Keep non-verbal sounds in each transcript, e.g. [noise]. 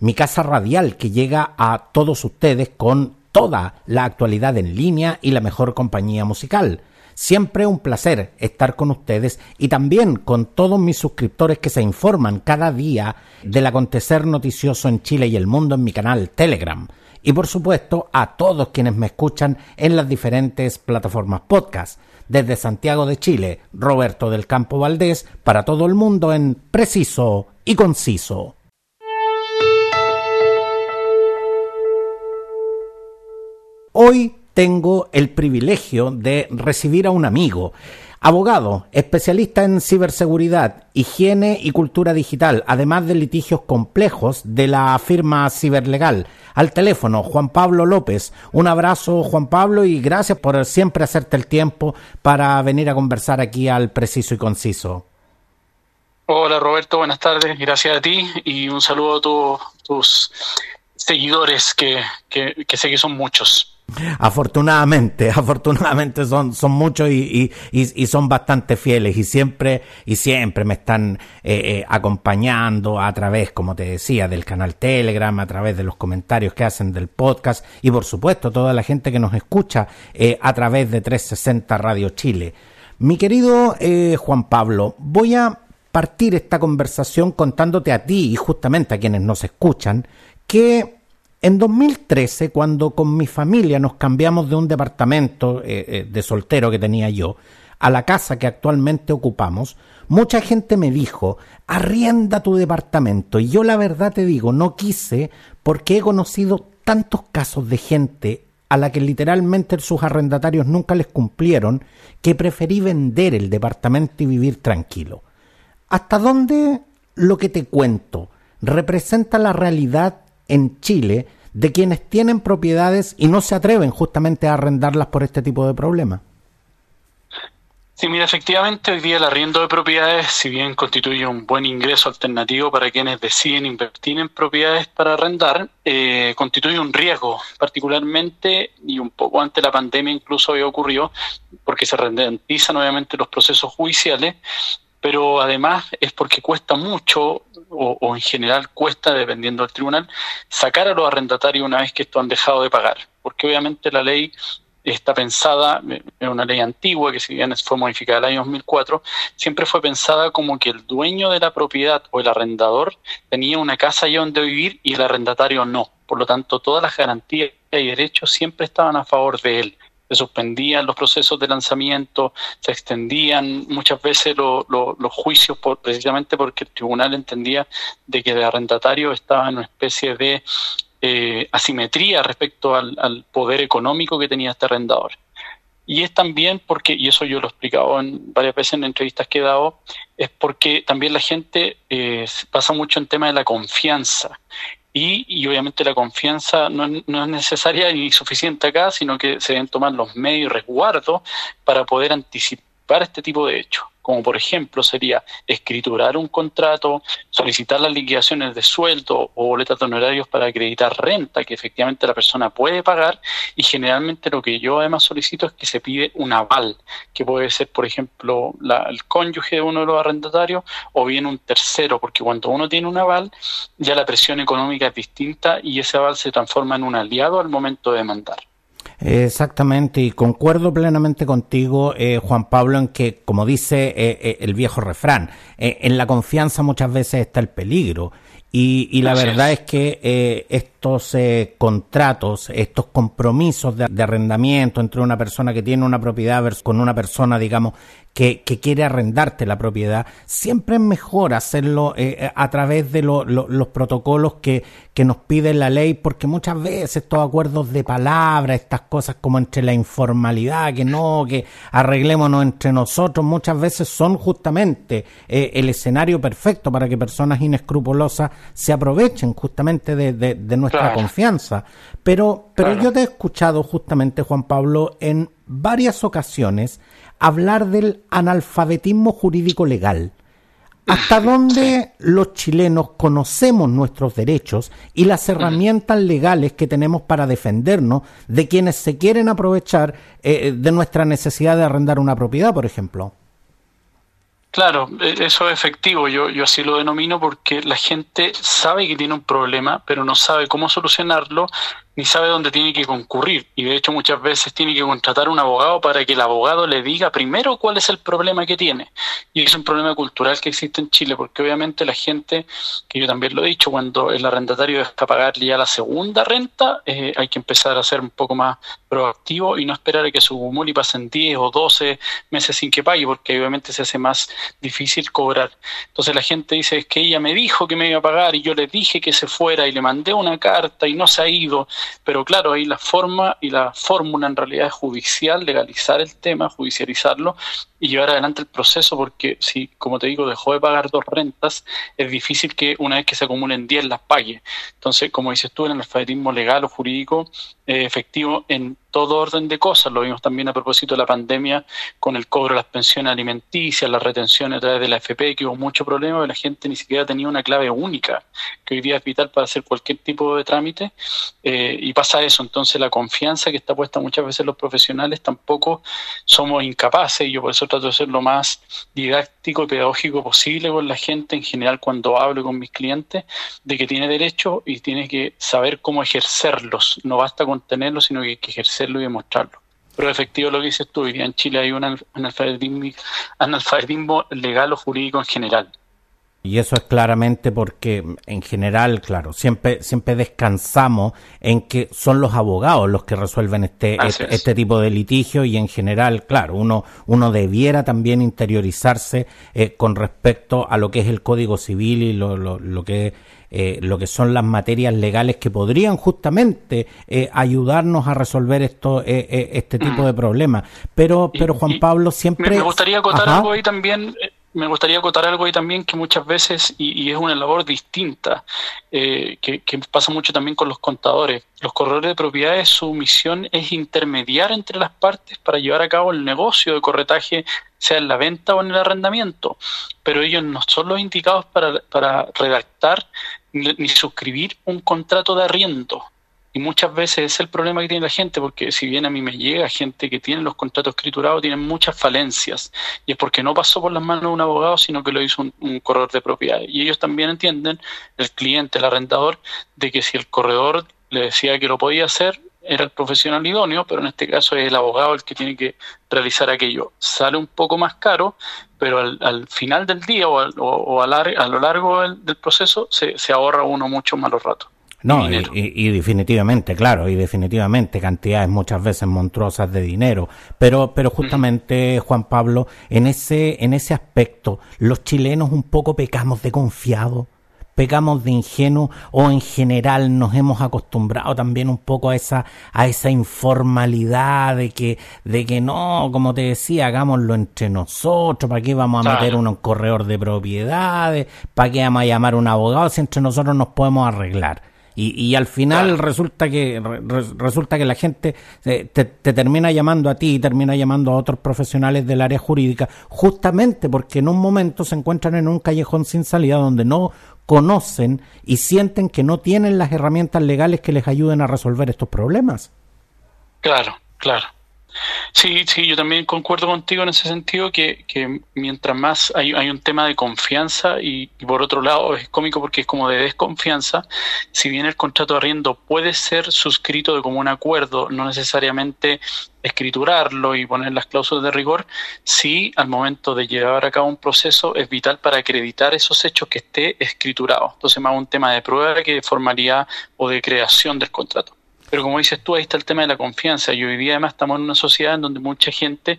mi casa radial que llega a todos ustedes con toda la actualidad en línea y la mejor compañía musical. Siempre un placer estar con ustedes y también con todos mis suscriptores que se informan cada día del acontecer noticioso en Chile y el mundo en mi canal Telegram. Y por supuesto a todos quienes me escuchan en las diferentes plataformas podcast. Desde Santiago de Chile, Roberto del Campo Valdés, para todo el mundo en preciso y conciso. Hoy tengo el privilegio de recibir a un amigo, abogado, especialista en ciberseguridad, higiene y cultura digital, además de litigios complejos de la firma Ciberlegal. Al teléfono, Juan Pablo López. Un abrazo, Juan Pablo, y gracias por siempre hacerte el tiempo para venir a conversar aquí al preciso y conciso. Hola Roberto, buenas tardes, gracias a ti y un saludo a tus seguidores que, que sé que son muchos. Afortunadamente, [laughs] afortunadamente son, son muchos y, y, son bastante fieles y siempre, y siempre me están eh, eh, acompañando a través, como te decía, del canal Telegram, a través de los comentarios que hacen del podcast y por supuesto toda la gente que nos escucha eh, a través de 360 Radio Chile. Mi querido Juan Pablo, voy a partir esta conversación contándote a ti y justamente a quienes nos escuchan que en 2013, cuando con mi familia nos cambiamos de un departamento eh, eh, de soltero que tenía yo a la casa que actualmente ocupamos, mucha gente me dijo, arrienda tu departamento. Y yo la verdad te digo, no quise porque he conocido tantos casos de gente a la que literalmente sus arrendatarios nunca les cumplieron, que preferí vender el departamento y vivir tranquilo. ¿Hasta dónde lo que te cuento representa la realidad en Chile de quienes tienen propiedades y no se atreven justamente a arrendarlas por este tipo de problemas. Sí, mira, efectivamente hoy día el arriendo de propiedades, si bien constituye un buen ingreso alternativo para quienes deciden invertir en propiedades para arrendar, eh, constituye un riesgo, particularmente, y un poco antes de la pandemia incluso había ocurrido, porque se ralentizan obviamente los procesos judiciales pero además es porque cuesta mucho, o, en general cuesta, dependiendo del tribunal, sacar a los arrendatarios una vez que esto han dejado de pagar, porque obviamente la ley está pensada, es una ley antigua que si bien fue modificada en el año 2004, siempre fue pensada como que el dueño de la propiedad o el arrendador tenía una casa allá donde vivir y el arrendatario no. Por lo tanto, todas las garantías y derechos siempre estaban a favor de él se suspendían los procesos de lanzamiento, se extendían muchas veces los juicios precisamente porque el tribunal entendía de que el arrendatario estaba en una especie de eh, asimetría respecto al, poder económico que tenía este arrendador. Y es también porque, y eso yo lo he explicado en varias veces en entrevistas que he dado, es porque también la gente eh, pasa mucho en tema de la confianza. Y, obviamente la confianza no, no, es necesaria ni suficiente acá, sino que se deben tomar los medios y resguardos para poder anticipar este tipo de hechos como por ejemplo sería escriturar un contrato, solicitar las liquidaciones de sueldo o boletas de honorarios para acreditar renta que efectivamente la persona puede pagar y generalmente lo que yo además solicito es que se pide un aval, que puede ser por ejemplo el cónyuge de uno de los arrendatarios o bien un tercero, porque cuando uno tiene un aval ya la presión económica es distinta y ese aval se transforma en un aliado al momento de demandar. Exactamente, y concuerdo plenamente contigo, eh, Juan Pablo, en que, como dice eh, eh, el viejo refrán, en la confianza muchas veces está el peligro. Y, la verdad es que estos contratos, estos compromisos de, de, arrendamiento entre una persona que tiene una propiedad con una persona, digamos, que, quiere arrendarte la propiedad, siempre es mejor hacerlo eh, eh, a través de los protocolos que, que nos pide la ley, porque muchas veces estos acuerdos de palabra, estas cosas como entre la informalidad, que no, que arreglémonos entre nosotros, muchas veces son justamente eh, el escenario perfecto para que personas inescrupulosas se aprovechen justamente de, de, nuestra confianza. Pero, pero yo te he escuchado justamente, Juan Pablo, en varias ocasiones hablar del analfabetismo jurídico legal. ¿Hasta dónde los chilenos conocemos nuestros derechos y las herramientas legales que tenemos para defendernos de quienes se quieren aprovechar eh, de nuestra necesidad de arrendar una propiedad, por ejemplo? Claro, e, eso es efectivo, yo, yo así lo denomino porque la gente sabe que tiene un problema, pero no sabe cómo solucionarlo ni sabe dónde tiene que concurrir. Y de hecho muchas veces tiene que contratar un abogado para que el abogado le diga primero cuál es el problema que tiene. Y es un problema cultural que existe en Chile, porque obviamente la gente, que yo también lo he dicho, cuando el arrendatario deja pagarle ya la segunda renta, eh, hay que empezar a ser un poco más proactivo y no esperar a que su y pasen 10 o 12 meses sin que pague, porque obviamente se hace más difícil cobrar. Entonces la gente dice, es que ella me dijo que me iba a pagar y yo le dije que se fuera y le mandé una carta y no se ha ido pero claro, ahí la forma y la fórmula en realidad es judicial, legalizar el tema, judicializarlo y llevar adelante el proceso, porque si, como te digo, dejó de pagar dos rentas, es difícil que una vez que se acumulen 10 las pague. Entonces, como dices tú, en el alfabetismo legal o jurídico, eh, efectivo en todo orden de cosas. Lo vimos también a propósito de la pandemia con el cobro de las pensiones alimenticias, las retenciones a través de la FP, que hubo mucho problema, la gente ni siquiera tenía una clave única, que hoy día es vital para hacer cualquier tipo de trámite. Eh, y pasa eso, entonces la confianza que está puesta muchas veces los profesionales tampoco somos incapaces, y yo por eso trato de ser lo más didáctico y pedagógico posible con la gente en general cuando hablo con mis clientes, de que tiene derecho y tiene que saber cómo ejercerlos. No basta con tenerlos, sino que hay que ejercerlos y demostrarlo. Pero efectivo lo que dices tú, hoy en Chile hay un analfabetismo, legal o jurídico en general. Y eso es claramente porque en general, claro, siempre, siempre descansamos en que son los abogados los que resuelven este, este, este, tipo de litigio y en general, claro, uno, uno debiera también interiorizarse eh, con respecto a lo que es el Código Civil y lo, lo, lo que eh, lo que son las materias legales que podrían justamente eh, ayudarnos a resolver esto, este tipo mm. de problemas. Pero, pero Juan Pablo siempre... Me gustaría acotar algo ahí también me gustaría acotar algo ahí también que muchas veces, y, es una labor distinta, que, que, pasa mucho también con los contadores. Los corredores de propiedades, su misión es intermediar entre las partes para llevar a cabo el negocio de corretaje sea en la venta o en el arrendamiento, pero ellos no son los indicados para, para redactar ni suscribir un contrato de arriendo. Y muchas veces es el problema que tiene la gente, porque si bien a mí me llega gente que tiene los contratos escriturados, tienen muchas falencias. Y es porque no pasó por las manos de un abogado, sino que lo hizo un, corredor de propiedad. Y ellos también entienden, el cliente, el arrendador, de que si el corredor le decía que lo podía hacer, era el profesional idóneo, pero en este caso es el abogado el que tiene que realizar aquello. Sale un poco más caro, pero al, final del día o, o, a, lo largo del, proceso se, se, ahorra uno mucho malos ratos. No, y, y, definitivamente, claro, y definitivamente cantidades muchas veces monstruosas de dinero, pero, pero justamente Juan Pablo, en ese, en ese aspecto, los chilenos un poco pecamos de confiado pecamos de ingenuo o en general nos hemos acostumbrado también un poco a esa a esa informalidad de que de que no como te decía hagámoslo entre nosotros para qué vamos a meter un corredor de propiedades para qué vamos a llamar a un abogado si entre nosotros nos podemos arreglar y, y al final resulta que resulta que la gente te, te, termina llamando a ti y termina llamando a otros profesionales del área jurídica justamente porque en un momento se encuentran en un callejón sin salida donde no conocen y sienten que no tienen las herramientas legales que les ayuden a resolver estos problemas. Claro, claro. Sí, sí, yo también concuerdo contigo en ese sentido que, que mientras más hay, hay, un tema de confianza y, por otro lado es cómico porque es como de desconfianza, si bien el contrato de arriendo puede ser suscrito de común acuerdo, no necesariamente escriturarlo y poner las cláusulas de rigor, sí al momento de llevar a cabo un proceso es vital para acreditar esos hechos que esté escriturado. Entonces más un tema de prueba que de formalidad o de creación del contrato. Pero como dices tú, ahí está el tema de la confianza. Y hoy día además estamos en una sociedad en donde mucha gente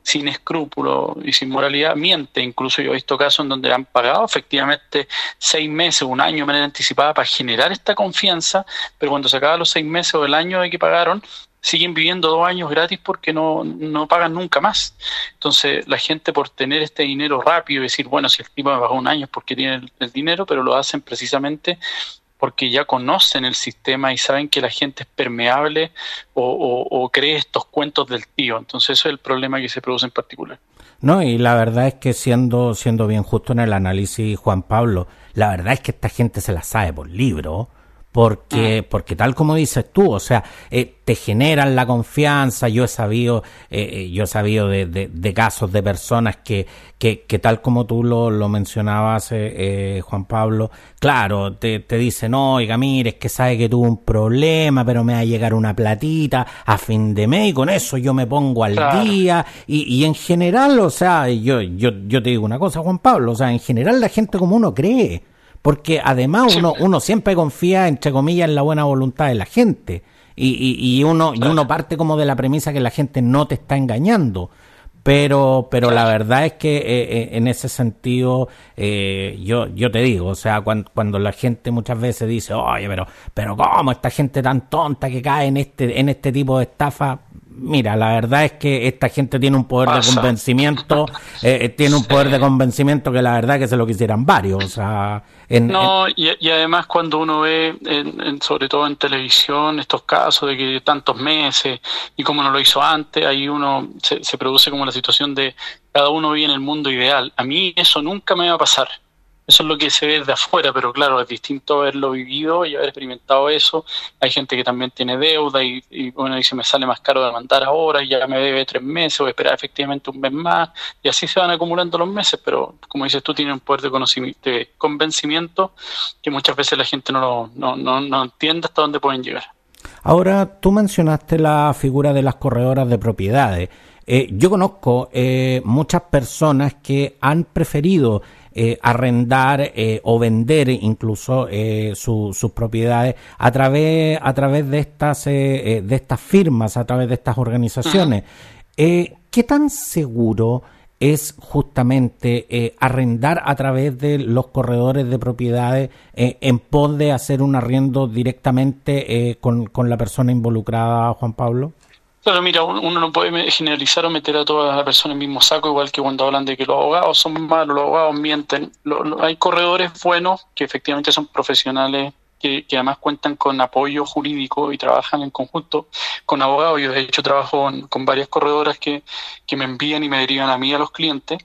sin escrúpulo y sin moralidad miente. Incluso yo he visto casos en donde han pagado efectivamente seis meses, un año de manera anticipada para generar esta confianza, pero cuando se acaban los seis meses o el año de que pagaron, siguen viviendo dos años gratis porque no, no pagan nunca más. Entonces la gente por tener este dinero rápido y decir, bueno, si el tipo me pagó un año es porque tiene el dinero, pero lo hacen precisamente porque ya conocen el sistema y saben que la gente es permeable o, cree estos cuentos del tío. Entonces eso es el problema que se produce en particular. No, y la verdad es que siendo, siendo bien justo en el análisis, Juan Pablo, la verdad es que esta gente se la sabe por libro porque, mm. porque tal como dices tú, o sea, eh, te generan la confianza. Yo he sabido, eh, eh, yo he sabido de, de, casos de personas que, que, que, tal como tú lo, lo mencionabas, Juan Pablo, claro, te, te dicen, oiga, mire, es que sabe que tuvo un problema, pero me va a llegar una platita a fin de mes y con eso yo me pongo al día. Y, y en general, o sea, yo, yo, yo te digo una cosa, Juan Pablo, o sea, en general la gente como uno cree porque además uno, uno siempre confía, entre comillas, en la buena voluntad de la gente. Y, y, y uno, y uno parte como de la premisa que la gente no te está engañando. Pero, pero la verdad es que eh, eh, en ese sentido, eh, yo, yo te digo, o sea, cuando, cuando, la gente muchas veces dice, oye, pero, pero ¿cómo esta gente tan tonta que cae en este, en este tipo de estafa? Mira, la verdad es que esta gente tiene un poder de convencimiento, eh, eh, tiene un [laughs] poder de convencimiento que la verdad que se lo quisieran varios. O sea, no, Y, además cuando uno ve, sobre todo en televisión, estos casos de que tantos meses y como no lo hizo antes, ahí uno se, se produce como la situación de cada uno vive en el mundo ideal. A mí eso nunca me va a pasar. Eso es lo que se ve de afuera, pero claro, es distinto haberlo vivido y haber experimentado eso. Hay gente que también tiene deuda y, y bueno, dice, me sale más caro de mandar ahora y ya me debe tres meses o esperar efectivamente un mes más. Y así se van acumulando los meses, pero como dices tú, tiene un poder de, conocimiento, de convencimiento que muchas veces la gente no, no, no, no entiende hasta dónde pueden llegar. Ahora, tú mencionaste la figura de las corredoras de propiedades. Eh, yo conozco eh, muchas personas que han preferido eh, arrendar eh, o vender incluso eh, sus propiedades a través a través de estas de estas firmas a través de estas organizaciones qué tan seguro es justamente arrendar a través de los corredores de propiedades en pos de hacer un arriendo directamente con, con la persona involucrada, Juan Pablo? Claro, mira, uno no puede generalizar o meter a todas las personas en el mismo saco, igual que cuando hablan de que los abogados son malos, los abogados mienten. hay corredores buenos que efectivamente son profesionales, que, además cuentan con apoyo jurídico y trabajan en conjunto con abogados. Yo de hecho trabajo con, varias corredoras que, que me envían y me derivan a mí a los clientes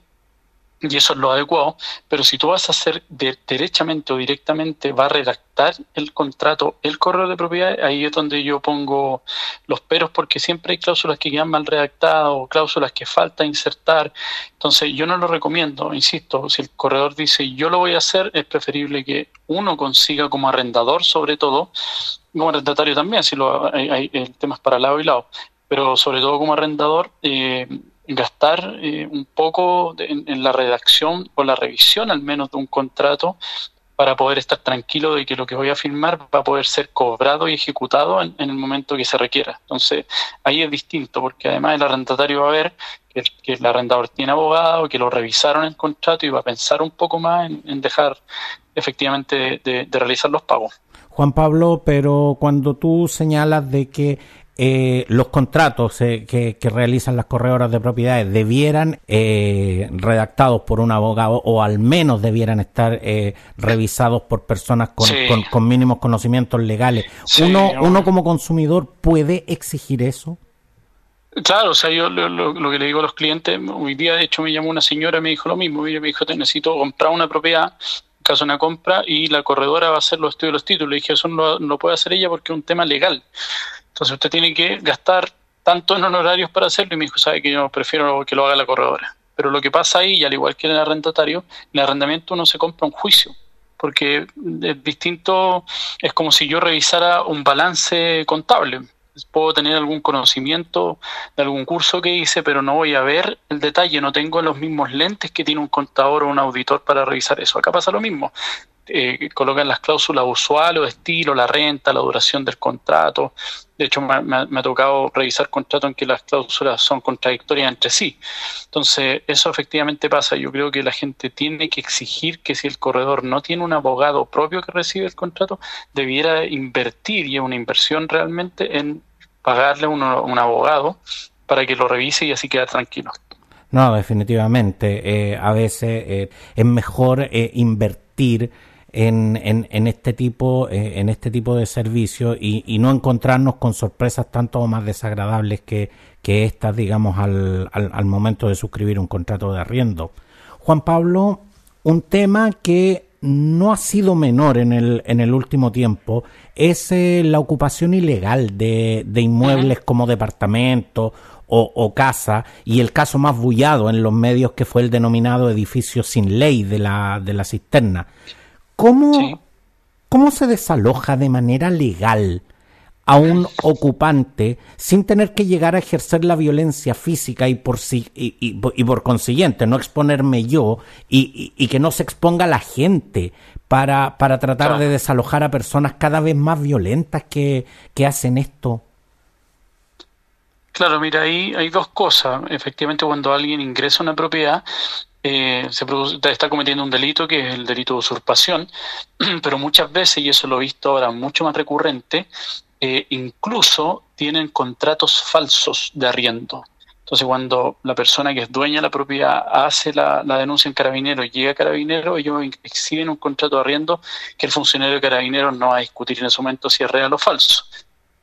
y eso es lo adecuado, pero si tú vas a hacer derechamente o directamente, va a redactar el contrato, el correo de propiedad, ahí es donde yo pongo los peros, porque siempre hay cláusulas que quedan mal redactadas o cláusulas que falta insertar. Entonces, yo no lo recomiendo, insisto, si el corredor dice yo lo voy a hacer, es preferible que uno consiga como arrendador, sobre todo, como arrendatario también, si lo, hay, hay, el tema es para lado y lado, pero sobre todo como arrendador, eh, gastar eh, un poco en, la redacción o la revisión al menos de un contrato para poder estar tranquilo de que lo que voy a firmar va a poder ser cobrado y ejecutado en, el momento que se requiera. Entonces, ahí es distinto, porque además el arrendatario va a ver que, el arrendador tiene abogado, que lo revisaron el contrato y va a pensar un poco más en, dejar efectivamente de realizar los pagos. Juan Pablo, pero cuando tú señalas de que eh, los contratos eh, que, realizan las corredoras de propiedades debieran eh, redactados por un abogado o al menos debieran estar revisados por personas con, mínimos conocimientos legales. uno, uno como consumidor puede exigir eso. Claro, o sea, yo lo, que le digo a los clientes, hoy día de hecho me llamó una señora y me dijo lo mismo, ella me dijo, te necesito comprar una propiedad, en caso de una compra, y la corredora va a hacer los estudios de los títulos. Le dije, eso no, no puede hacer ella porque es un tema legal. Entonces usted tiene que gastar tanto en honorarios para hacerlo y me dijo, sabe que yo prefiero que lo haga la corredora. Pero lo que pasa ahí, y al igual que en el arrendatario, en el arrendamiento uno se compra un juicio, porque es distinto, es como si yo revisara un balance contable. Puedo tener algún conocimiento de algún curso que hice, pero no voy a ver el detalle, no tengo los mismos lentes que tiene un contador o un auditor para revisar eso. Acá pasa lo mismo eh, colocan las cláusulas usuales o estilo, la renta, la duración del contrato. De hecho, me, ha tocado revisar contratos en que las cláusulas son contradictorias entre sí. Entonces, eso efectivamente pasa. Yo creo que la gente tiene que exigir que si el corredor no tiene un abogado propio que recibe el contrato, debiera invertir, y es una inversión realmente, en pagarle a un abogado para que lo revise y así queda tranquilo. No, definitivamente. Eh, a veces eh, es mejor invertir en, en, este tipo eh, en este tipo de servicios y, no encontrarnos con sorpresas tanto o más desagradables que, que estas, digamos, al, al, momento de suscribir un contrato de arriendo. Juan Pablo, un tema que no ha sido menor en el, en el último tiempo es eh, la ocupación ilegal de, de inmuebles como departamentos o, casa, y el caso más bullado en los medios que fue el denominado edificio sin ley de la, de la cisterna. ¿Cómo, ¿Cómo se desaloja de manera legal a un ocupante sin tener que llegar a ejercer la violencia física y por, y, y, por consiguiente no exponerme yo y, que no se exponga la gente para, para tratar de desalojar a personas cada vez más violentas que, que hacen esto? Claro, mira, ahí hay dos cosas. Efectivamente, cuando alguien ingresa a una propiedad, eh, se está cometiendo un delito que es el delito de usurpación, [clears throat] pero muchas veces, y eso lo he visto ahora mucho más recurrente, eh, incluso tienen contratos falsos de arriendo. Entonces, cuando la persona que es dueña de la propiedad hace la, denuncia en carabinero llega a carabinero, ellos exhiben un contrato de arriendo que el funcionario de carabinero no va a discutir en ese momento si es real o falso.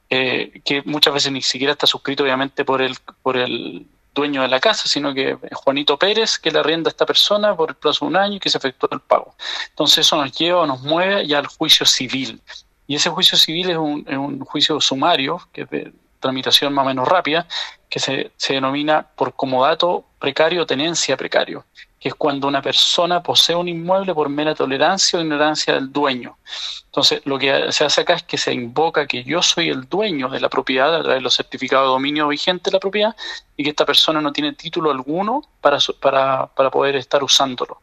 Eh, que muchas veces ni siquiera está suscrito obviamente por el, por el dueño de la casa, sino que es Juanito Pérez que le arrienda a esta persona por el plazo de un año y que se efectúa el pago. Entonces eso nos lleva, nos mueve ya al juicio civil. Y ese juicio civil es un, juicio sumario, que es de tramitación más o menos rápida, que se, se denomina por comodato precario, tenencia precario que es cuando una persona posee un inmueble por mera tolerancia o ignorancia del dueño. Entonces, lo que se hace acá es que se invoca que yo soy el dueño de la propiedad a través de los certificados de dominio vigentes de la propiedad y que esta persona no tiene título alguno para, para, para poder estar usándolo.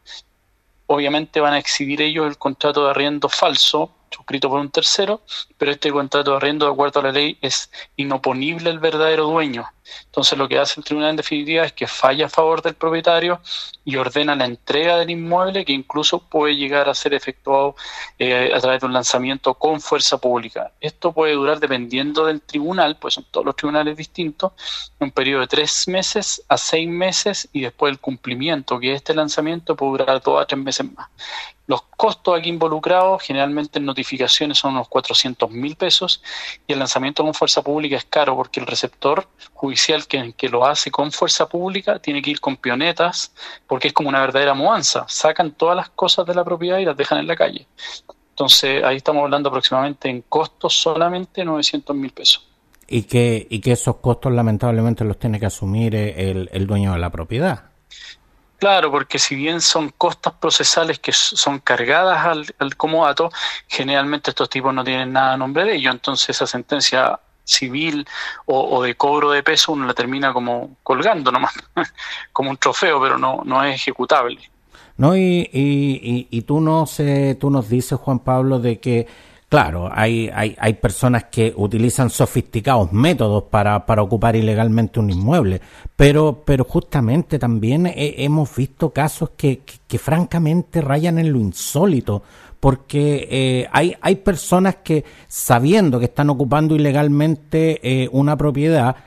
Obviamente van a exhibir ellos el contrato de arriendo falso suscrito por un tercero, pero este contrato de arriendo, de acuerdo a la ley, es inoponible el verdadero dueño. Entonces lo que hace el tribunal en definitiva es que falla a favor del propietario y ordena la entrega del inmueble que incluso puede llegar a ser efectuado eh, a través de un lanzamiento con fuerza pública. Esto puede durar dependiendo del tribunal, pues son todos los tribunales distintos, un periodo de tres meses a seis meses y después el cumplimiento, que este lanzamiento puede durar dos a tres meses más. Los costos aquí involucrados, generalmente en notificaciones son unos 400 mil pesos y el lanzamiento con fuerza pública es caro porque el receptor judicial que, que lo hace con fuerza pública tiene que ir con pionetas porque es como una verdadera mudanza. Sacan todas las cosas de la propiedad y las dejan en la calle. Entonces ahí estamos hablando aproximadamente en costos solamente 900 mil pesos. Y que, y que esos costos lamentablemente los tiene que asumir el, el dueño de la propiedad. Claro, porque si bien son costas procesales que son cargadas al, al comodato, generalmente estos tipos no tienen nada a nombre de ellos, entonces esa sentencia civil o, de cobro de peso uno la termina como colgando nomás, [laughs] como un trofeo, pero no, no es ejecutable. No, y, y, y, tú, no sé, tú nos dices, Juan Pablo, de que Claro, hay, hay, hay personas que utilizan sofisticados métodos para, para ocupar ilegalmente un inmueble, pero, pero justamente también hemos visto casos que, que, francamente rayan en lo insólito, porque eh, hay, hay personas que sabiendo que están ocupando ilegalmente eh, una propiedad,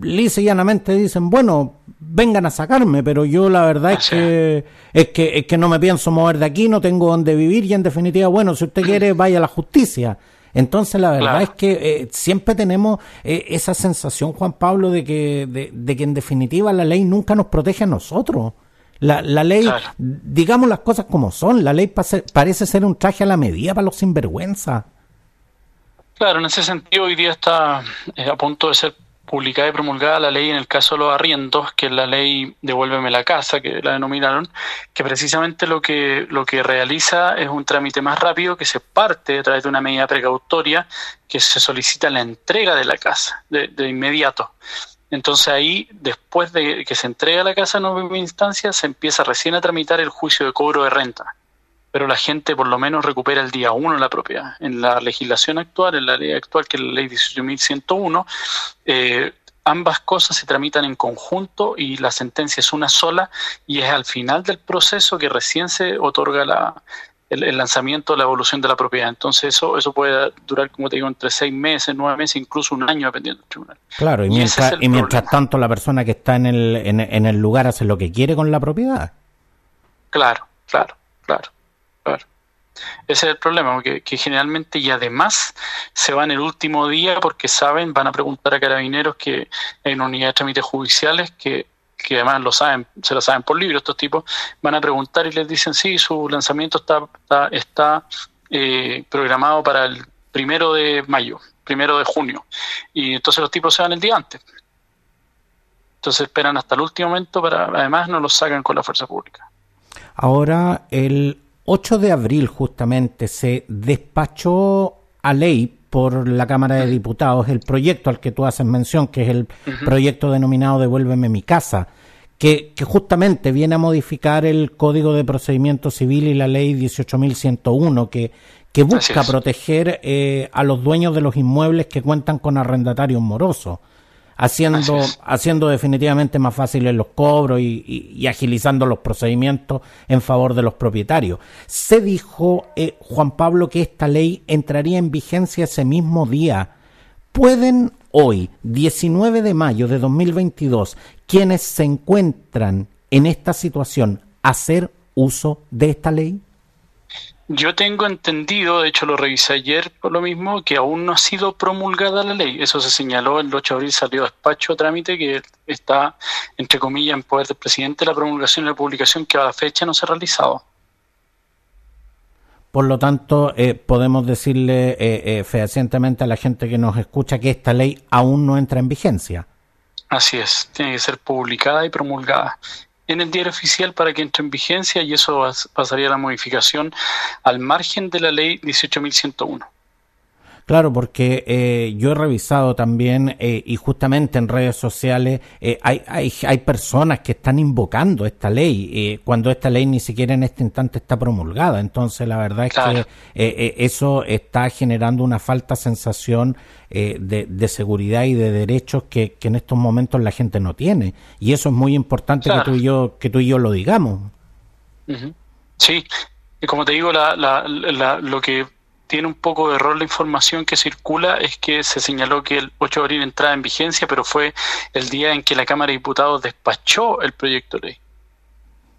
lisa y llanamente dicen, bueno, vengan a sacarme, pero yo la verdad es que, es que es que no me pienso mover de aquí, no tengo donde vivir y en definitiva, bueno, si usted quiere, vaya a la justicia. Entonces la verdad es que eh, siempre tenemos eh, esa sensación, Juan Pablo, de que, de, que en definitiva la ley nunca nos protege a nosotros. La, la ley, digamos las cosas como son, la ley parece ser un traje a la medida para los sinvergüenza. Claro, en ese sentido hoy día está eh, a punto de ser publicada y promulgada la ley en el caso de los arriendos, que es la ley Devuélveme la casa, que la denominaron, que precisamente lo que, lo que realiza es un trámite más rápido que se parte a través de una medida precautoria que se solicita la entrega de la casa de, de inmediato. Entonces ahí, después de que se entrega la casa en última instancia, se empieza recién a tramitar el juicio de cobro de renta pero la gente por lo menos recupera el día uno la propiedad. En la legislación actual, en la ley actual, que es la ley 18.101, eh, ambas cosas se tramitan en conjunto y la sentencia es una sola y es al final del proceso que recién se otorga la, el, lanzamiento, la evolución de la propiedad. Entonces eso eso puede durar, como te digo, entre seis meses, nueve meses, incluso un año, dependiendo del tribunal. Claro, y, mientras, y mientras tanto la persona que está en el, en el lugar hace lo que quiere con la propiedad. Claro, claro, claro. Ese es el problema, que, generalmente y además se van el último día porque saben, van a preguntar a carabineros que en unidades de trámites judiciales que que además lo saben, se lo saben por libro estos tipos, van a preguntar y les dicen, sí, su lanzamiento está, está, eh, programado para el primero de mayo, primero de junio. Y entonces los tipos se van el día antes. Entonces esperan hasta el último momento para, además no los sacan con la fuerza pública. Ahora, el 8 de abril justamente se despachó a ley por la Cámara de Diputados el proyecto al que tú haces mención, que es el proyecto denominado Devuélveme mi casa, que, que, justamente viene a modificar el Código de Procedimiento Civil y la Ley 18.101, que, que busca proteger eh, a los dueños de los inmuebles que cuentan con arrendatarios morosos haciendo, haciendo definitivamente más fáciles los cobros y, agilizando los procedimientos en favor de los propietarios. Se dijo, eh, Juan Pablo, que esta ley entraría en vigencia ese mismo día. ¿Pueden hoy, 19 de mayo de 2022, quienes se encuentran en esta situación hacer uso de esta ley? Yo tengo entendido, de hecho lo revisé ayer por lo mismo, que aún no ha sido promulgada la ley. Eso se señaló el 8 de abril, salió despacho trámite que está, entre comillas, en poder del presidente. La promulgación y la publicación que a la fecha no se ha realizado. Por lo tanto, eh, podemos decirle eh, eh, fehacientemente a la gente que nos escucha que esta ley aún no entra en vigencia. Así es, tiene que ser publicada y promulgada en el diario oficial para que entre en vigencia y eso pasaría a la modificación al margen de la ley 18.101. Claro, porque eh, yo he revisado también eh, y justamente en redes sociales eh, hay, hay, hay, personas que están invocando esta ley cuando esta ley ni siquiera en este instante está promulgada. Entonces la verdad es que eso está generando una falta sensación de, de, seguridad y de derechos que, que, en estos momentos la gente no tiene. Y eso es muy importante que, tú y yo, que tú y yo lo digamos. Sí, y como te digo, la, la, la, lo que tiene un poco de error la información que circula, es que se señaló que el 8 de abril entraba en vigencia, pero fue el día en que la Cámara de Diputados despachó el proyecto de ley.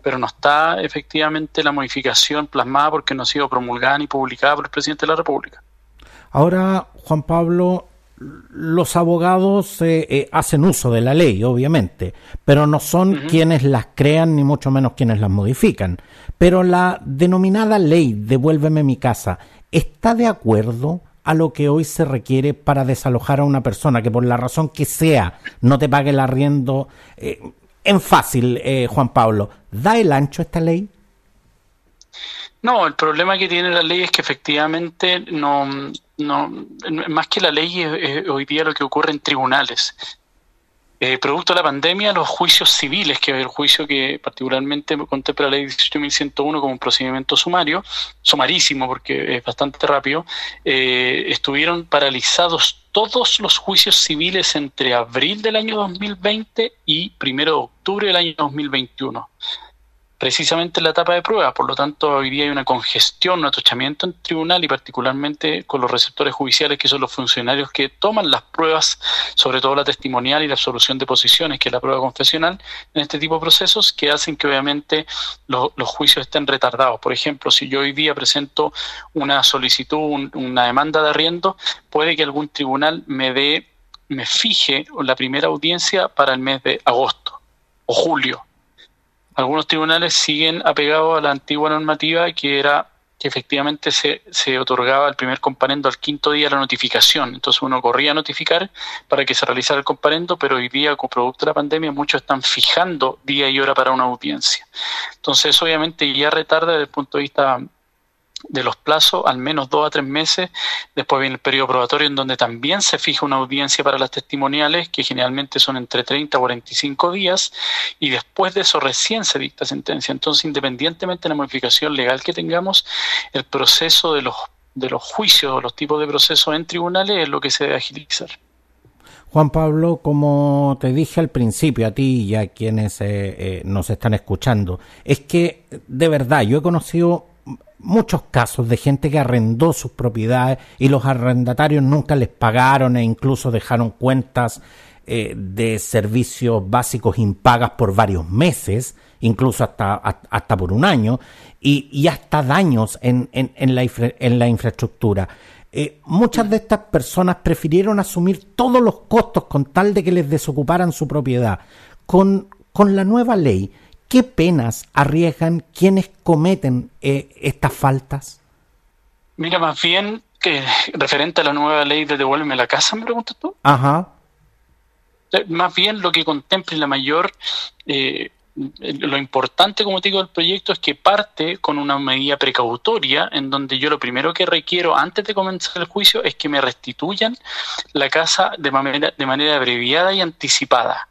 Pero no está efectivamente la modificación plasmada porque no ha sido promulgada ni publicada por el presidente de la República. Ahora, Juan Pablo, los abogados eh, eh, hacen uso de la ley, obviamente, pero no son quienes las crean ni mucho menos quienes las modifican. Pero la denominada ley Devuélveme mi casa está de acuerdo a lo que hoy se requiere para desalojar a una persona que por la razón que sea no te pague el arriendo. Eh, en fácil, eh, Juan Pablo, ¿da el ancho esta ley? No, el problema que tiene la ley es que efectivamente no, no más que la ley es hoy día lo que ocurre en tribunales. Eh, producto de la pandemia, los juicios civiles, que es el juicio que particularmente contempla la ley 18.101 como un procedimiento sumario, sumarísimo porque es bastante rápido, eh, estuvieron paralizados todos los juicios civiles entre abril del año 2020 y primero de octubre del año 2021 precisamente en la etapa de prueba. Por lo tanto, hoy día hay una congestión, un atochamiento en tribunal y particularmente con los receptores judiciales, que son los funcionarios que toman las pruebas, sobre todo la testimonial y la absolución de posiciones, que es la prueba confesional, en este tipo de procesos que hacen que obviamente los juicios estén retardados. Por ejemplo, si yo hoy día presento una solicitud, una demanda de arriendo, puede que algún tribunal me dé, me fije la primera audiencia para el mes de agosto o julio algunos tribunales siguen apegados a la antigua normativa que era que efectivamente se, se otorgaba el primer comparendo al quinto día la notificación. Entonces uno corría a notificar para que se realizara el comparendo, pero hoy día, con producto de la pandemia, muchos están fijando día y hora para una audiencia. Entonces, obviamente, ya retarda desde el punto de vista de los plazos, al menos dos a tres meses. Después viene el periodo probatorio, en donde también se fija una audiencia para las testimoniales, que generalmente son entre 30 a 45 días, y después de eso recién se dicta sentencia. Entonces, independientemente de la modificación legal que tengamos, el proceso de los, de los juicios o los tipos de procesos en tribunales es lo que se debe agilizar. Juan Pablo, como te dije al principio, a ti y a quienes eh, eh, nos están escuchando, es que de verdad yo he conocido muchos casos de gente que arrendó sus propiedades y los arrendatarios nunca les pagaron e incluso dejaron cuentas eh, de servicios básicos impagas por varios meses, incluso hasta, hasta por un año, y, hasta daños en, en, la, en la infraestructura. Eh, muchas de estas personas prefirieron asumir todos los costos con tal de que les desocuparan su propiedad. Con, con la nueva ley, ¿qué penas arriesgan quienes cometen eh, estas faltas? Mira, más bien que referente a la nueva ley de devuélveme la casa, me preguntas tú. Ajá. Eh, más bien lo que contemple la mayor lo importante, como te digo, del proyecto es que parte con una medida precautoria en donde yo lo primero que requiero antes de comenzar el juicio es que me restituyan la casa de manera, de manera abreviada y anticipada.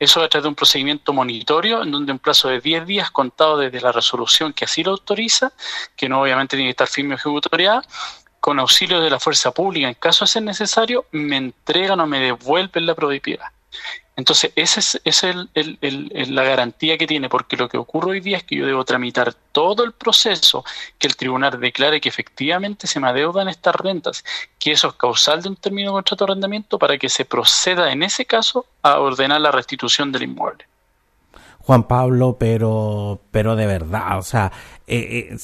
Eso a través de un procedimiento monitorio en donde en plazo de 10 días contado desde la resolución que así lo autoriza, que no obviamente tiene que estar firme o ejecutoriada, con auxilio de la fuerza pública, en caso de ser necesario, me entregan o me devuelven la propiedad. Entonces, esa es, el, la garantía que tiene, porque lo que ocurre hoy día es que yo debo tramitar todo el proceso, que el tribunal declare que efectivamente se me adeudan estas rentas, que eso es causal de un término de contrato de arrendamiento para que se proceda en ese caso a ordenar la restitución del inmueble. Juan Pablo, pero, pero de verdad, o sea, eh,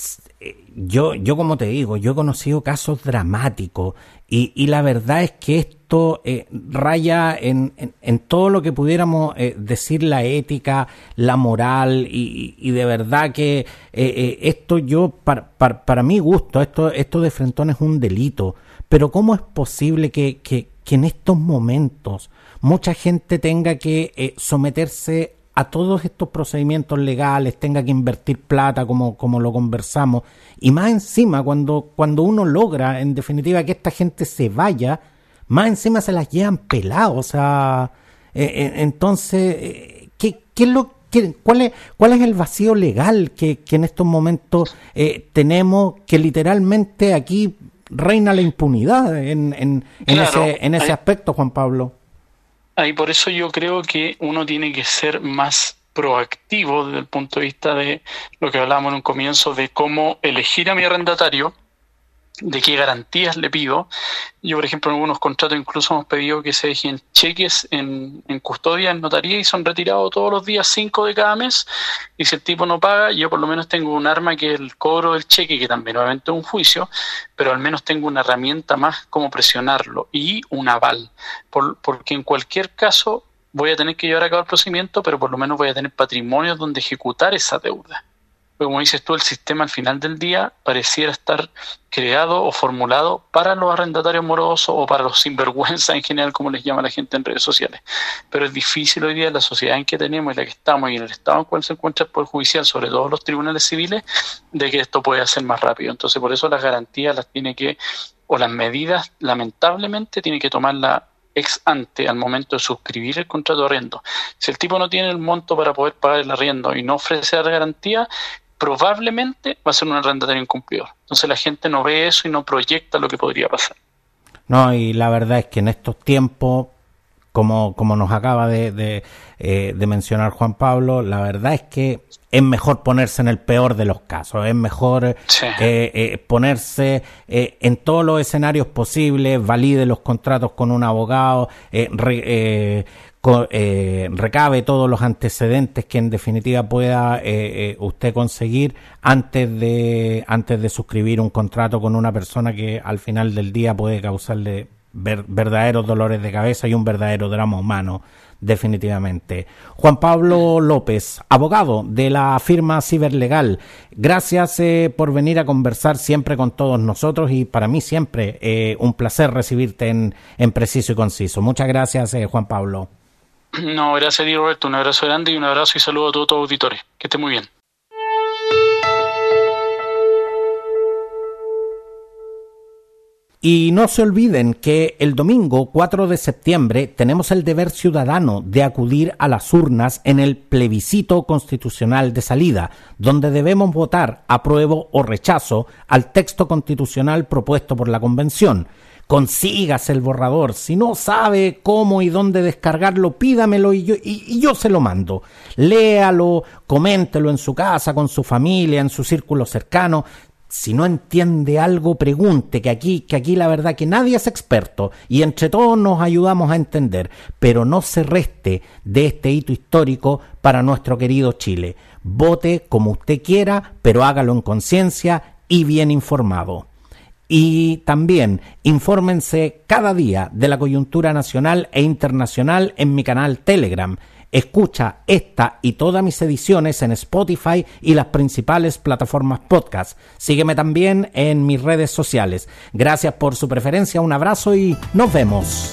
eh, yo, yo como te digo, yo he conocido casos dramáticos y, y la verdad es que esto eh, raya en, en, todo lo que pudiéramos eh, decir la ética, la moral y, y de verdad que eh, eh esto yo, para, para, para, mi gusto, esto, esto de Frentón es un delito. Pero ¿cómo es posible que, que, que en estos momentos mucha gente tenga que eh, someterse a todos estos procedimientos legales, tenga que invertir plata como, como lo conversamos, y más encima cuando, cuando uno logra en definitiva que esta gente se vaya, más encima se las llevan pelados, o sea, eh, eh, entonces, eh, ¿qué, qué es lo cuál, es, ¿Cuál es el vacío legal que, que en estos momentos tenemos que literalmente aquí reina la impunidad en, en, en ese, en ese aspecto, Juan Pablo? Ahí por eso yo creo que uno tiene que ser más proactivo desde el punto de vista de lo que hablábamos en un comienzo de cómo elegir a mi arrendatario de qué garantías le pido. Yo, por ejemplo, en algunos contratos incluso hemos pedido que se dejen cheques en, en, custodia, en notaría, y son retirados todos los días, cinco de cada mes. Y si el tipo no paga, yo por lo menos tengo un arma que es el cobro del cheque, que también obviamente es un juicio, pero al menos tengo una herramienta más como presionarlo y un aval. Por, porque en cualquier caso voy a tener que llevar a cabo el procedimiento, pero por lo menos voy a tener patrimonio donde ejecutar esa deuda como dices tú, el sistema al final del día pareciera estar creado o formulado para los arrendatarios morosos o para los sinvergüenza en general, como les llama la gente en redes sociales. Pero es difícil hoy día en la sociedad en que tenemos y la que estamos y en el estado en cual se encuentra el Poder Judicial, sobre todo los tribunales civiles, de que esto puede ser más rápido. Entonces, por eso las garantías las tiene que, o las medidas, lamentablemente, tiene que tomar la ex ante al momento de suscribir el contrato de arriendo. Si el tipo no tiene el monto para poder pagar el arriendo y no ofrece la garantía, probablemente va a ser un arrendatario incumplidor. Entonces la gente no ve eso y no proyecta lo que podría pasar. No, y la verdad es que en estos tiempos, como, como nos acaba de, de, eh, de mencionar Juan Pablo, la verdad es que es mejor ponerse en el peor de los casos, es mejor sí. eh, eh, ponerse eh, en todos los escenarios posibles, valide los contratos con un abogado, eh, re, eh, recabe todos los antecedentes que en definitiva pueda eh, eh, usted conseguir antes de antes de suscribir un contrato con una persona que al final del día puede causarle ver, verdaderos dolores de cabeza y un verdadero drama humano definitivamente. Juan Pablo López, abogado de la firma Ciberlegal, gracias por venir a conversar siempre con todos nosotros y para mí siempre un placer recibirte en, en Preciso y Conciso. Muchas gracias, eh, Juan Pablo. No, gracias a ti, Roberto. Un abrazo grande y un abrazo y saludo a todos tus auditores. Que esté muy bien. Y no se olviden que el domingo 4 de septiembre tenemos el deber ciudadano de acudir a las urnas en el plebiscito constitucional de salida, donde debemos votar apruebo o rechazo al texto constitucional propuesto por la Convención consígase el borrador. Si no sabe cómo y dónde descargarlo, pídamelo y yo, y, y yo se lo mando. Léalo, coméntelo en su casa, con su familia, en su círculo cercano. si no entiende algo, pregunte, que aquí, que aquí la verdad que nadie es experto y entre todos nos ayudamos a entender, pero no se reste de este hito histórico para nuestro querido Chile. Vote como usted quiera, pero hágalo en conciencia y bien informado. Y también infórmense cada día de la coyuntura nacional e internacional en mi canal Telegram Escucha esta y todas mis ediciones en Spotify y las principales plataformas podcast. Sígueme también en mis redes sociales. Gracias por su preferencia, un abrazo y nos vemos.